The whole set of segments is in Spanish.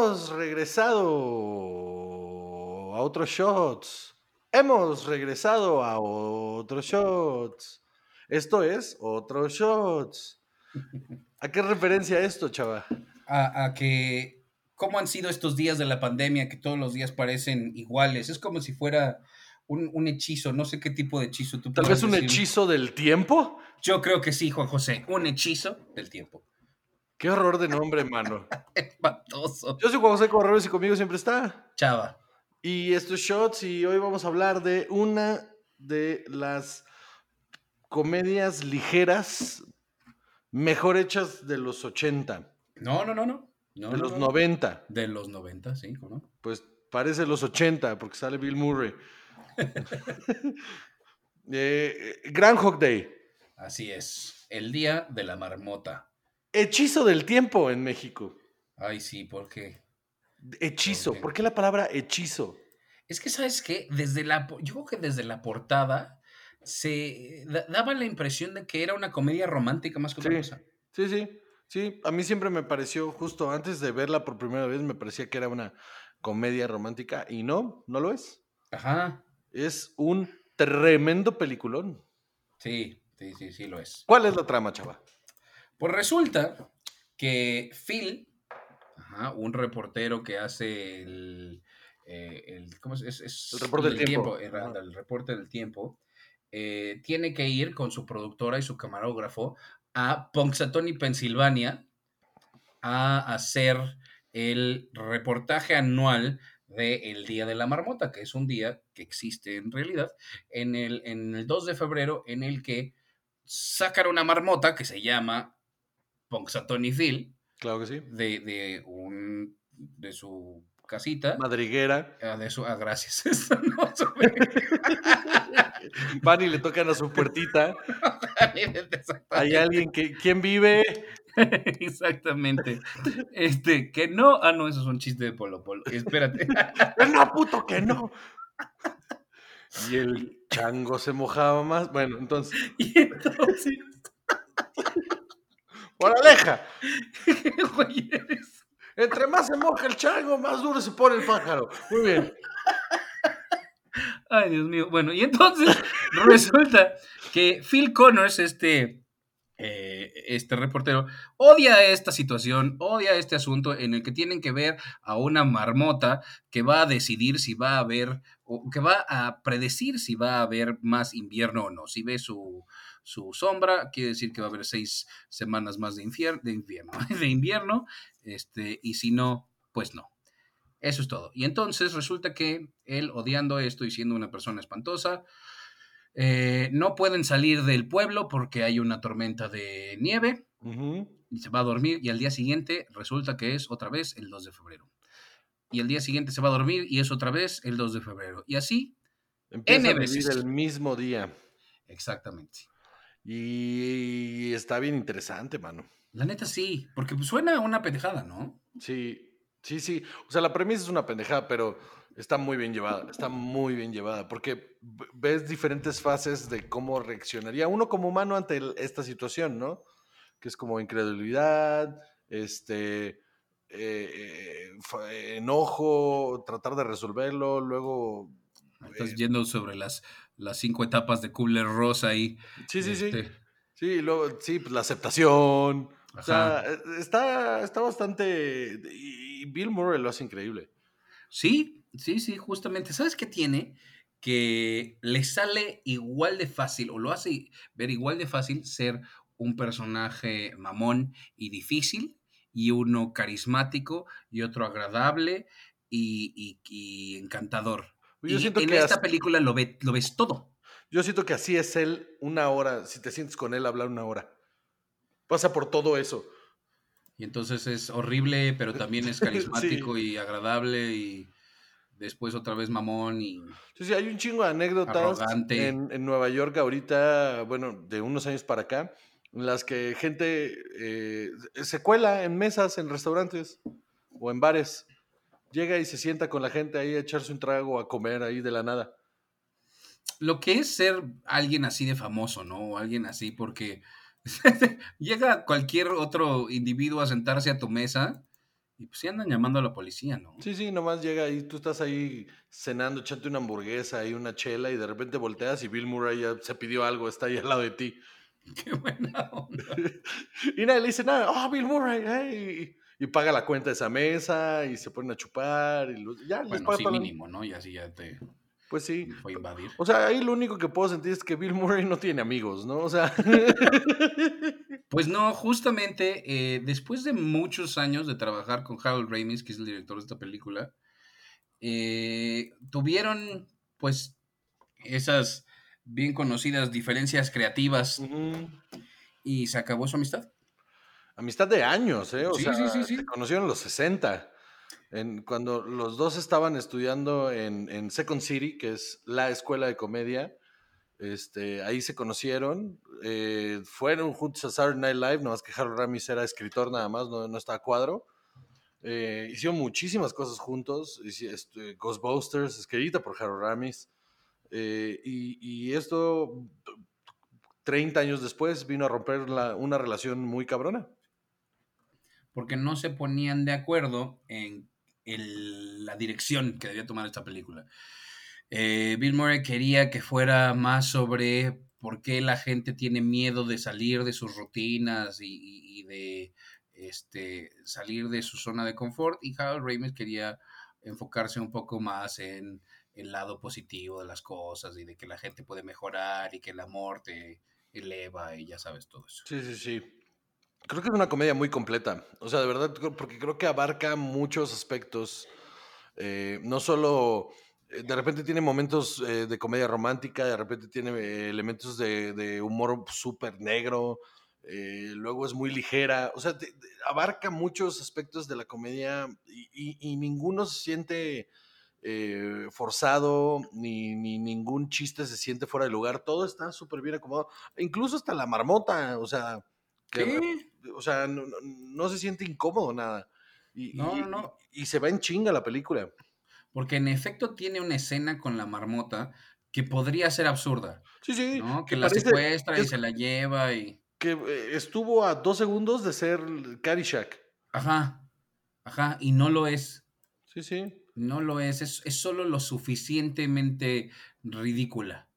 hemos regresado a otros shots. Hemos regresado a otros shots. Esto es otros shots. ¿A qué referencia esto, chava? A, a que, ¿cómo han sido estos días de la pandemia que todos los días parecen iguales? Es como si fuera un, un hechizo, no sé qué tipo de hechizo tú Tal vez un decir. hechizo del tiempo. Yo creo que sí, Juan José, un hechizo del tiempo. Qué horror de nombre, mano. Espantoso. Yo soy Juan José Correos y conmigo siempre está. Chava. Y esto es Shots y hoy vamos a hablar de una de las comedias ligeras mejor hechas de los 80, No, no, no, no. No, de no, los no. 90. De los 90, sí, ¿no? Pues parece los 80 porque sale Bill Murray. Eh, Groundhog Day. Así es. El día de la marmota. Hechizo del tiempo en México. Ay, sí, porque. Hechizo. Ok. ¿Por qué la palabra hechizo? Es que, ¿sabes qué? Desde la, yo creo que desde la portada se da- daba la impresión de que era una comedia romántica más que otra Sí. cosa. Sí, sí. Sí, a mí siempre me pareció, justo antes de verla por primera vez, me parecía que era una comedia romántica y no, no lo es. Ajá. Es un tremendo peliculón. Sí, sí, sí, sí lo es. ¿Cuál es la trama, chava? Pues resulta que Phil, ajá, un reportero que hace el, eh, el- ¿cómo es? Es- es El reporte del tiempo. el reporte del tiempo, eh, tiene que ir con su productora y su camarógrafo a Punxsutawney, Pensilvania, a hacer el reportaje anual de el Día de la Marmota, que es un día que existe en realidad, en el, en el 2 de febrero, en el que sacan una marmota que se llama Punxsutawney Phil, Claro que sí. de, de, un, de su casita. Madriguera. Ah, de su, ah, gracias. No. Van y le tocan a su puertita. Hay alguien que. ¿Quién vive? Exactamente. Este, que no. Ah, no, eso es un chiste de Polo Polo. Espérate. No, puto, que no. Y el chango se mojaba más. Bueno, entonces. Y entonces, ¡Moraleja! ¿qué güey eres? Entre más se moja el chango, más duro se pone el pájaro. Muy bien. Ay, Dios mío. Bueno, y entonces resulta que Phil Connors, este, eh, este reportero, odia esta situación, odia este asunto en el que tienen que ver a una marmota que va a decidir si va a haber, o que va a predecir si va a haber más invierno o no. Si ve su, su sombra, quiere decir que va a haber seis semanas más de, invierno, de invierno, este, y si no, pues no. Eso es todo. Y entonces resulta que él, odiando esto y siendo una persona espantosa, eh, no pueden salir del pueblo porque hay una tormenta de nieve y se va a dormir y al día siguiente resulta que es otra vez el 2 de febrero. Y el día siguiente se va a dormir y es otra vez el 2 de febrero. Y así, Empieza N a vivir veces. el mismo día. exactamente. Y está bien interesante, mano. La neta sí, porque suena una pendejada, ¿no? Sí, sí, sí. O sea, la premisa es una pendejada, pero está muy bien llevada. Está muy bien llevada. Porque ves diferentes fases de cómo reaccionaría uno como humano ante el- esta situación, ¿no? Que es como incredulidad, este. eh, eh, fa- enojo, tratar de resolverlo, luego. Estás eh, yendo sobre las, las cinco etapas de Kubler-Ross ahí. sí, sí, sí. este, Sí, luego, sí, pues la aceptación. O sea, eh, está, está bastante. Y Bill Murray lo hace increíble. Sí, sí, sí, justamente. ¿Sabes qué tiene? Que le sale igual de fácil, o lo hace ver igual de fácil ser un personaje mamón y difícil, y uno carismático, y otro agradable y, y- y encantador. Yo y siento en que esta película lo, ve- lo ves todo. Yo siento que así es él una hora, si te sientes con él hablar una hora. Pasa por todo eso. Y entonces es horrible, pero también es carismático y agradable, y después otra vez mamón y... Sí, sí, hay un chingo de anécdotas en, en Nueva York ahorita, bueno, de unos años para acá, en las que gente eh, se cuela en mesas, en restaurantes o en bares. Llega y se sienta con la gente ahí a echarse un trago, a comer ahí de la nada. lo que es ser alguien así de famoso, ¿no? O alguien así, porque llega cualquier otro individuo a sentarse a tu mesa Y pues sí andan llamando a la policía, ¿no? Sí, sí, nomás llega ahí, tú estás ahí cenando, echando una hamburguesa y una chela y de repente volteas y Bill Murray ya se pidió algo, está ahí al lado de ti. Qué buena onda. y nadie le dice nada, oh, Bill Murray, hey. Y paga la cuenta de esa mesa y se ponen a chupar y ya les Bueno, paga sí, para- mínimo, ¿no? Y así ya te Pues sí. fue a invadir. O sea, ahí lo único que puedo sentir es que Bill Murray no tiene amigos, ¿no? O sea, Pues no, justamente eh, después de muchos años de trabajar con Harold Ramis, que es el director de esta película, eh, tuvieron pues esas bien conocidas diferencias creativas y se acabó su amistad. amistad de años, ¿eh? O Sí, sea, sí, sí, sí. se conocieron en los 60. En, cuando los dos estaban estudiando en, en Second City, que es la escuela de comedia, este, ahí se conocieron. eh, fueron juntos a Saturday Night Live, nomás que Harold Ramis era escritor nada más, no, no estaba a cuadro. Eh, hicieron muchísimas cosas juntos. este, Ghostbusters, escrita por Harold Ramis. eh, y, y esto, 30 años después, vino a romper la- una relación muy cabrona. porque no se ponían de acuerdo en el- la dirección que debía tomar esta película. Eh, Bill Murray quería que fuera más sobre por qué la gente tiene miedo de salir de sus rutinas y, y- de este, salir de su zona de confort y Harold Ramis quería enfocarse un poco más en el lado positivo de las cosas y de que la gente puede mejorar y que el amor te eleva y ya sabes todo eso. Sí, sí, sí. Creo que es una comedia muy completa. O sea, de verdad, porque creo que abarca muchos aspectos. Eh, no solo, eh, de repente tiene momentos eh, de comedia romántica, de repente tiene eh, elementos de, humor súper negro, eh, luego es muy ligera. O sea, abarca muchos aspectos de la comedia y, ninguno se siente forzado, ni, ni ningún chiste se siente fuera de lugar. Todo está súper bien acomodado. Incluso hasta la marmota, o sea, ¿Qué? O sea, no, se siente incómodo nada. Y, No, y- no, y se va en chinga la película. Porque en efecto tiene una escena con la marmota que podría ser absurda, Sí, sí. ¿no? Que que la parece secuestra y es- se la lleva y... Que eh, estuvo a dos segundos de ser Caddyshack. Ajá, ajá, y no lo es, Sí, sí. no lo es, es, es solo lo suficientemente ridícula.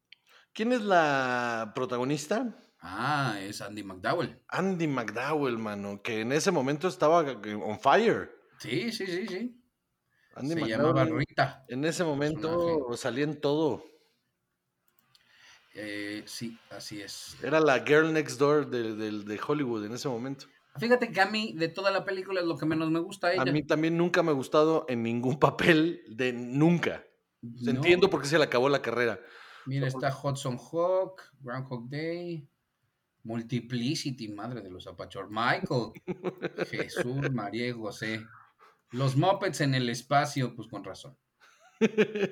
¿Quién es la protagonista? Ah, es Andy McDowell. Andy McDowell, mano, que en ese momento estaba on fire. Sí, sí, sí, sí. Andy se McDowell llamaba Rita. en ese momento salía en todo. Eh, sí, así es. Era la girl next door de, de- de Hollywood en ese momento. Fíjate que a mí de toda la película es lo que menos me gusta a A ella. mí también nunca me ha gustado en ningún papel de nunca. No, Entiendo por qué se le acabó la carrera. Mira, está Hudson Hawk, Groundhog Day, Multiplicity, madre de los apachor. Michael, Jesús, María y José. Los Muppets en el espacio, pues con razón.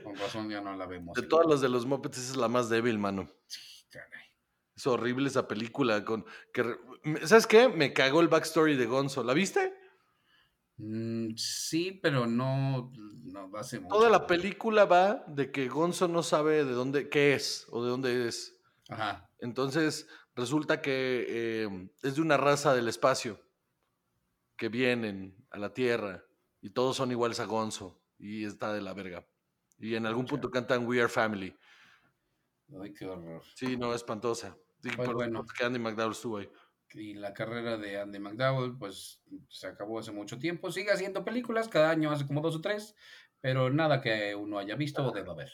Con razón ya no la vemos. De todas las de los Muppets, esa es la más débil, mano. Sí, caray. Es horrible esa película. Con, que, ¿Sabes qué? Me cagó el backstory de Gonzo. ¿La viste? Mm, sí, pero no, no hace mucho. Toda la película va de que Gonzo no sabe de dónde, qué es o de dónde es. Ajá. Entonces resulta que eh, es de una raza del espacio que vienen a la Tierra y todos son iguales a Gonzo y está de la verga. Y en algún punto cantan We Are Family. Ay, qué horror. Sí, no, espantosa. Sí, por bueno. que Andy McDowell estuvo ahí. Y la carrera de Andy McDowell, pues se acabó hace mucho tiempo. Sigue haciendo películas, cada año hace como dos o tres, pero nada que uno haya visto o deba ver.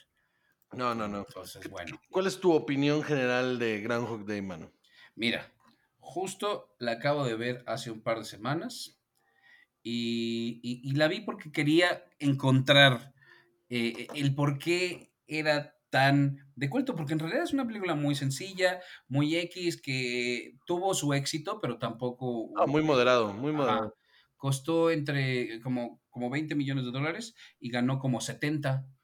No, no, no. Entonces, bueno, ¿Cuál es tu opinión general de Groundhog Day, mano? mira, justo la acabo de ver hace un par de semanas y, y- y la vi porque quería encontrar eh, el por qué era tan de culto, porque en realidad es una película muy sencilla, muy X, que tuvo su éxito, pero tampoco... Ah, muy moderado, muy Ajá. moderado. Costó entre como, como 20 millones de dólares y ganó como 70 Eh,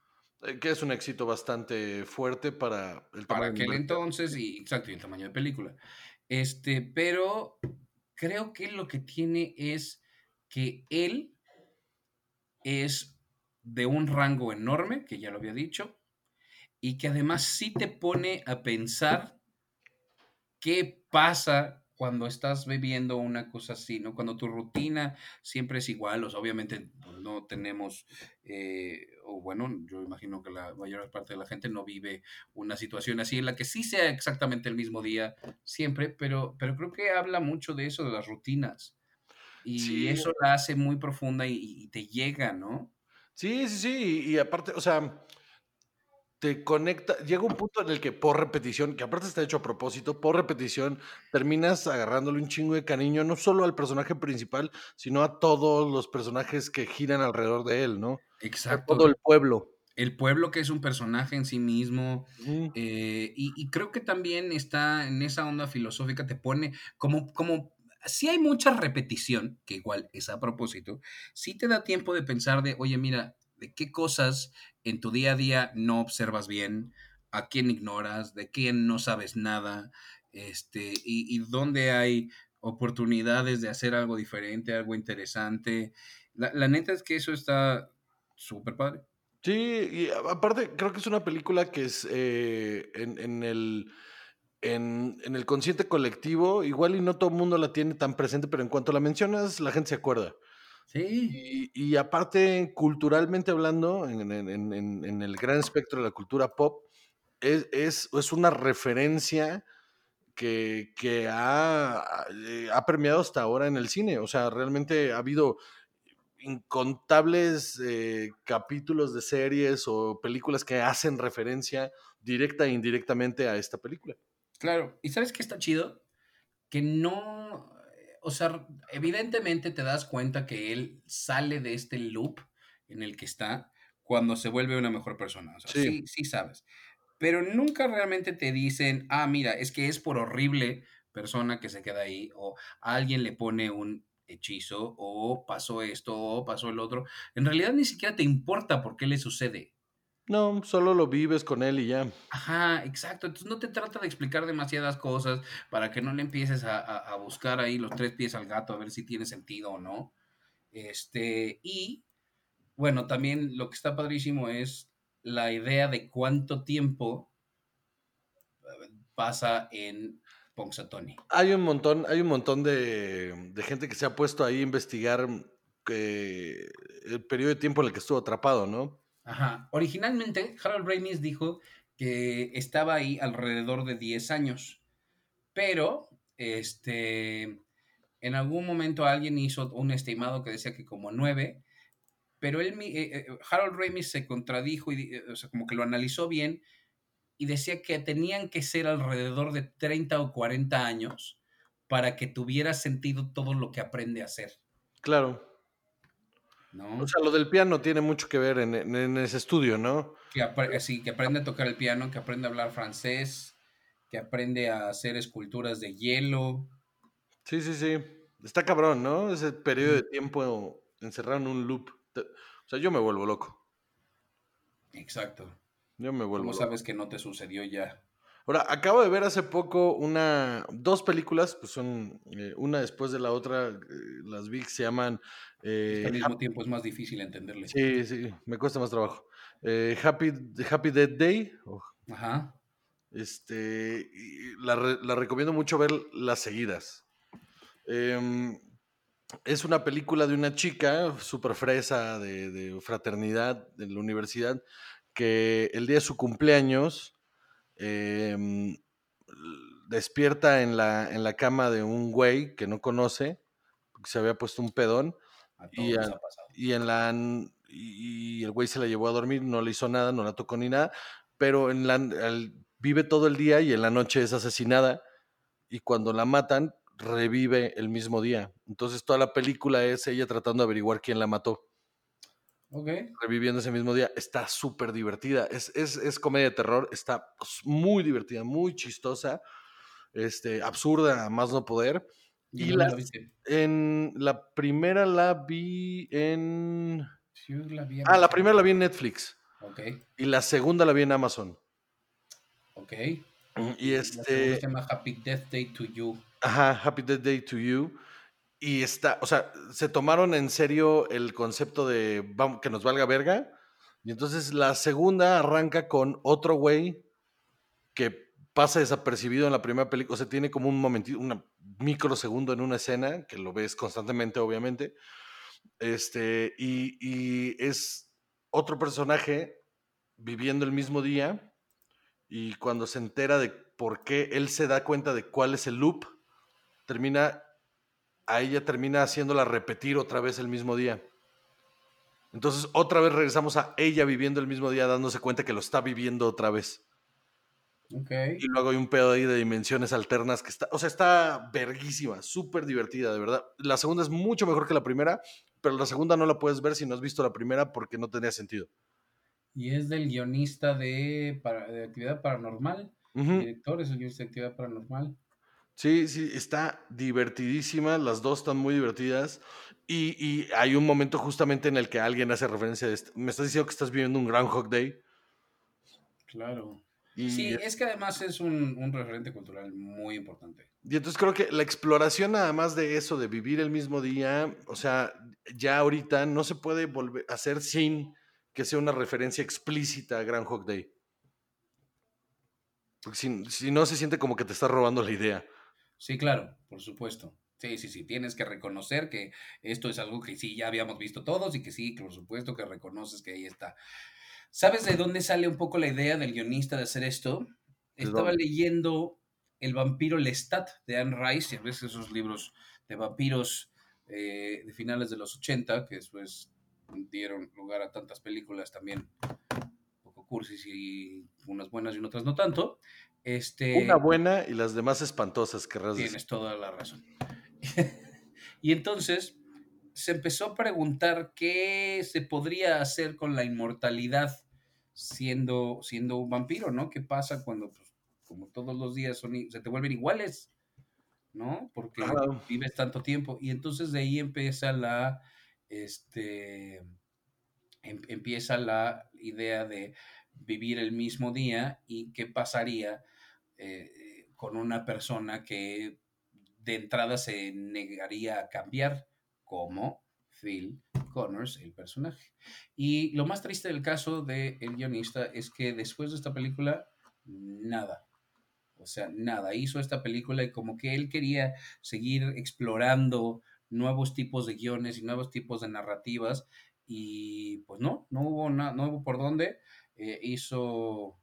Que es un éxito bastante fuerte para el para tamaño aquel del mercado. entonces y exacto, y el tamaño de película. Este, pero creo que lo que tiene es que él es de un rango enorme, que ya lo había dicho, y que además sí te pone a pensar qué pasa cuando estás viviendo una cosa así, ¿no? Cuando tu rutina siempre es igual, o sea, obviamente pues, no tenemos, eh, o bueno, yo imagino que la mayor parte de la gente no vive una situación así en la que sí sea exactamente el mismo día siempre, pero, pero creo que habla mucho de eso, de las rutinas. Y eso la hace muy profunda y, y te llega, ¿no? Sí, sí, sí, y aparte, o sea, te conecta, llega un punto en el que por repetición, que aparte está hecho a propósito, por repetición, terminas agarrándole un chingo de cariño, no solo al personaje principal, sino a todos los personajes que giran alrededor de él, ¿no? Exacto. todo el pueblo. El pueblo que es un personaje en sí mismo. Eh, y, creo que también está en esa onda filosófica, te pone como, como si hay mucha repetición, que igual es a propósito, sí te da tiempo de pensar de, oye, mira, de qué cosas en tu día a día no observas bien, a quién ignoras, de quién no sabes nada, este, y, dónde hay oportunidades de hacer algo diferente, algo interesante. La, neta es que eso está súper padre. Sí, y aparte creo que es una película que es eh, en, el en, el consciente colectivo, igual y no todo el mundo la tiene tan presente, pero en cuanto la mencionas, la gente se acuerda. Sí. Y, aparte, culturalmente hablando, en, el gran espectro de la cultura pop, es, es, una referencia que, que ha, eh, ha, permeado hasta ahora en el cine. O sea, realmente ha habido incontables eh, capítulos de series o películas que hacen referencia directa e indirectamente a esta película. Claro, y ¿sabes qué está chido? Que no, o sea, evidentemente te das cuenta que él sale de este loop en el que está cuando se vuelve una mejor persona. O sea, sí. sí, sabes. Pero nunca realmente te dicen, ah, mira, es que es por horrible persona que se queda ahí, o alguien le pone un hechizo, o pasó esto, o pasó el otro. En realidad ni siquiera te importa por qué le sucede. No, solo lo vives con él y ya. Ajá, exacto. Entonces no te trata de explicar demasiadas cosas para que no le empieces a, buscar ahí los tres pies al gato a ver si tiene sentido o no. Este, y bueno, también lo que está padrísimo es la idea de cuánto tiempo eh, pasa en Ponxatoni. Hay un montón, hay un montón de, de gente que se ha puesto ahí a investigar que eh, el periodo de tiempo en el que estuvo atrapado, ¿no? Ajá. Originalmente, Harold Ramis dijo que estaba ahí alrededor de 10 años, pero este, en algún momento alguien hizo un estimado que decía que como 9, pero él, eh, eh, Harold Ramis se contradijo y, eh, o sea, como que lo analizó bien y decía que tenían que ser alrededor de 30 o 40 años para que tuviera sentido todo lo que aprende a hacer. Claro. O sea, lo del piano tiene mucho que ver en, ese estudio, ¿no? Que sí, que aprende a tocar el piano, que aprende a hablar francés, que aprende a hacer esculturas de hielo. Sí, sí, sí. Está cabrón, ¿no? Ese periodo de tiempo encerrado en un loop. O sea, yo me vuelvo loco. Exacto. Yo me vuelvo ¿Cómo sabes que no te sucedió ya? Ahora, acabo de ver hace poco una, dos películas, pues son eh, una después de la otra, eh, las vi se llaman... Eh, al mismo tiempo es más difícil entenderle. Sí, sí, me cuesta más trabajo. Happy, Happy Dead Day. Ajá. Este, la, la, recomiendo mucho ver las seguidas. Em, es una película de una chica súper fresa de, de fraternidad de la universidad que el día de su cumpleaños Em, despierta en la, en la cama de un güey que no conoce, porque se había puesto un pedón. Y, y, en la y, el güey se la llevó a dormir, no le hizo nada, no la tocó ni nada, pero en la, vive todo el día y en la noche es asesinada y cuando la matan revive el mismo día. Entonces toda la película es ella tratando de averiguar quién la mató. Reviviendo ese mismo día. Está súper divertida. Es, es, comedia de terror. Está muy divertida, muy chistosa. Este, absurda, más no poder. Y la, en la primera la vi en. ah, la primera la vi en Netflix. Y la segunda la vi en Amazon. Ok. Y este. se llama Happy Death Day to You. Ajá, Happy Death Day to You. Y está, o sea, se tomaron en serio el concepto de que nos valga verga. Y entonces la segunda arranca con otro güey que pasa desapercibido en la primera película. O sea, tiene como un momentito, una microsegundo en una escena, que lo ves constantemente, obviamente. Este, y, y es otro personaje viviendo el mismo día y cuando se entera de por qué él se da cuenta de cuál es el loop, termina, a ella termina haciéndola repetir otra vez el mismo día. Entonces otra vez regresamos a ella viviendo el mismo día, dándose cuenta que lo está viviendo otra vez. Okay. Y luego hay un pedo ahí de dimensiones alternas que está, o sea, está verguísima, súper divertida, de verdad. La segunda es mucho mejor que la primera, pero la segunda no la puedes ver si no has visto la primera porque no tenía sentido. Y es del guionista de, de Actividad Paranormal. director es el guionista de Actividad Paranormal. Sí, sí, está divertidísima, las dos están muy divertidas y, y, hay un momento justamente en el que alguien hace referencia de esto. Me estás diciendo que estás viviendo un Groundhog Day. Claro. Y sí, es que además es un, un, referente cultural muy importante. Y entonces creo que la exploración nada más de eso, de vivir el mismo día, o sea, ya ahorita no se puede volver a hacer sin que sea una referencia explícita a Groundhog Day. Porque si, si no se siente como que te está robando la idea. Sí, claro, por supuesto. Sí, sí, sí, tienes que reconocer que esto es algo que sí ya habíamos visto todos y que sí, por supuesto que reconoces que ahí está. ¿Sabes de dónde sale un poco la idea del guionista de hacer esto? Estaba leyendo El vampiro Lestat de Anne Rice, y a veces esos libros de vampiros eh, de finales de los 80, que después dieron lugar a tantas películas también un poco cursis y unas buenas y otras no tanto. Este, Una buena y las demás espantosas, querrás Tienes decir. toda la razón. y entonces se empezó a preguntar qué se podría hacer con la inmortalidad siendo, siendo un vampiro, ¿no? ¿Qué pasa cuando, pues, como todos los días son, se te vuelven iguales, ¿no? Porque vives tanto tiempo. Y entonces de ahí empieza la, este, em, empieza la idea de vivir el mismo día y qué pasaría eh, con una persona que de entrada se negaría a cambiar, como Phil Connors, el personaje. Y lo más triste del caso del el guionista es que después de esta película, nada. O sea, nada. Hizo esta película y como que él quería seguir explorando nuevos tipos de guiones y nuevos tipos de narrativas. Y pues no, no hubo, nada no hubo por dónde. Eh, hizo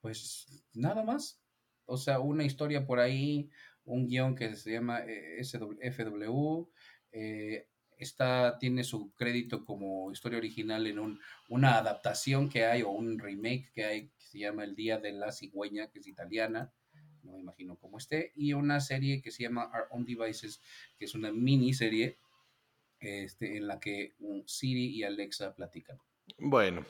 pues nada más. O sea, una historia por ahí, un guion que se llama eh, FW, eh, está, tiene su crédito como historia original en un, una adaptación que hay o un remake que hay que se llama El Día de la Cigüeña, que es italiana, no me imagino cómo esté, y una serie que se llama Our Own Devices, que es una miniserie este, en la que Siri y Alexa platican. Bueno,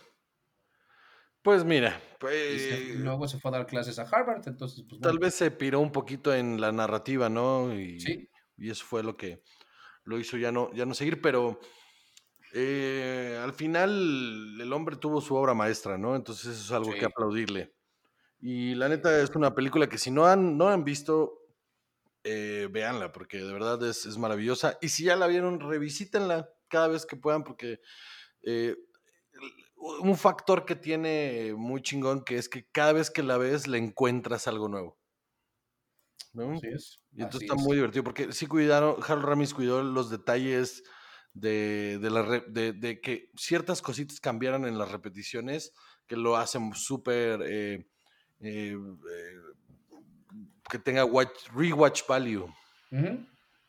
pues mira, pues, luego se fue a dar clases a Harvard, entonces pues, tal vez se piró un poquito en la narrativa, ¿no? Y, ¿Sí? y eso fue lo que lo hizo ya no, ya no seguir, pero eh, al final el hombre tuvo su obra maestra, ¿no? Entonces eso es algo que aplaudirle. Y la neta es una película que si no han, no han visto, eh, véanla, porque de verdad es, es, maravillosa. Y si ya la vieron, revisítenla cada vez que puedan, porque eh, un factor que tiene muy chingón que es que cada vez que la ves le encuentras algo nuevo. ¿no? Así es. Y entonces está muy divertido porque sí cuidaron, Harold Ramis cuidó los detalles de, de, la de, de, que ciertas cositas cambiaran en las repeticiones que lo hacen súper eh, eh, eh, que tenga watch, rewatch value.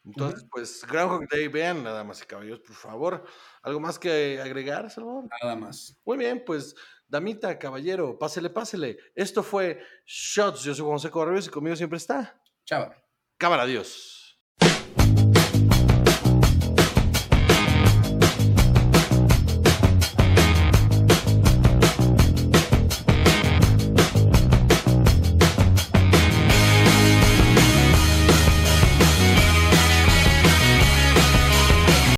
Entonces, pues, Groundhog Day, vean nada más y caballos, por favor. ¿Algo más que agregar, Salvador? Nada más. Muy bien, pues, damita, caballero, pásele, pásele. Esto fue Shots. Yo soy José Correos y conmigo siempre está. Chao. Cámara, adiós.